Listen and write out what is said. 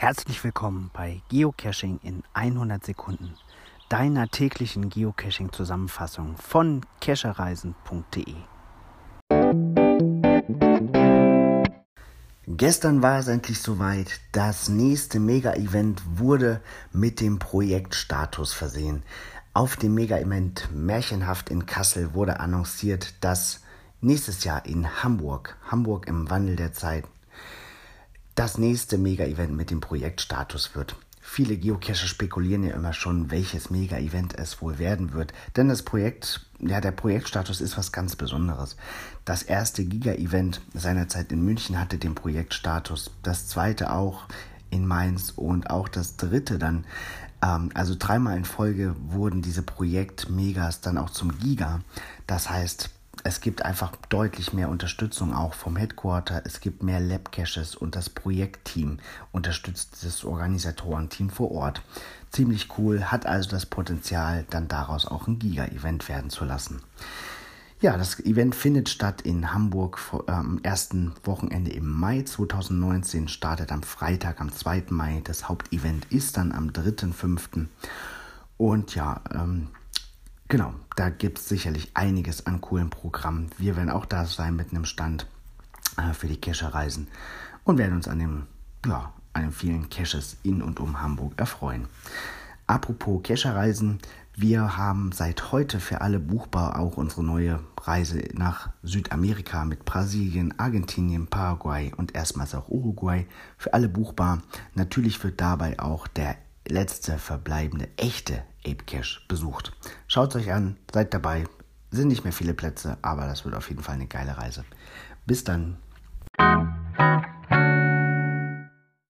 Herzlich willkommen bei Geocaching in 100 Sekunden, deiner täglichen Geocaching-Zusammenfassung von cachereisen.de. Gestern war es endlich soweit. Das nächste Mega-Event wurde mit dem Projektstatus versehen. Auf dem Mega-Event Märchenhaft in Kassel wurde annonciert, dass nächstes Jahr in Hamburg, Hamburg im Wandel der Zeit, das nächste Mega-Event mit dem Projektstatus wird. Viele Geocacher spekulieren ja immer schon, welches Mega-Event es wohl werden wird. Denn das Projekt, ja, der Projektstatus ist was ganz Besonderes. Das erste Giga-Event seinerzeit in München hatte den Projektstatus. Das zweite auch in Mainz und auch das dritte dann. Ähm, also dreimal in Folge wurden diese Projekt-Megas dann auch zum Giga. Das heißt, es gibt einfach deutlich mehr Unterstützung auch vom Headquarter. Es gibt mehr Lab-Caches und das Projektteam unterstützt das Organisatorenteam vor Ort. Ziemlich cool, hat also das Potenzial, dann daraus auch ein Giga-Event werden zu lassen. Ja, das Event findet statt in Hamburg am ähm, ersten Wochenende im Mai 2019, startet am Freitag, am 2. Mai. Das Hauptevent ist dann am 3.5. Und ja, ähm, Genau, da gibt es sicherlich einiges an coolen Programmen. Wir werden auch da sein mit einem Stand äh, für die Cacher-Reisen und werden uns an dem, ja, an den vielen Caches in und um Hamburg erfreuen. Apropos Cacher-Reisen, wir haben seit heute für alle buchbar auch unsere neue Reise nach Südamerika mit Brasilien, Argentinien, Paraguay und erstmals auch Uruguay für alle buchbar. Natürlich wird dabei auch der letzte verbleibende echte Ape Cache besucht. Schaut euch an, seid dabei. Sind nicht mehr viele Plätze, aber das wird auf jeden Fall eine geile Reise. Bis dann.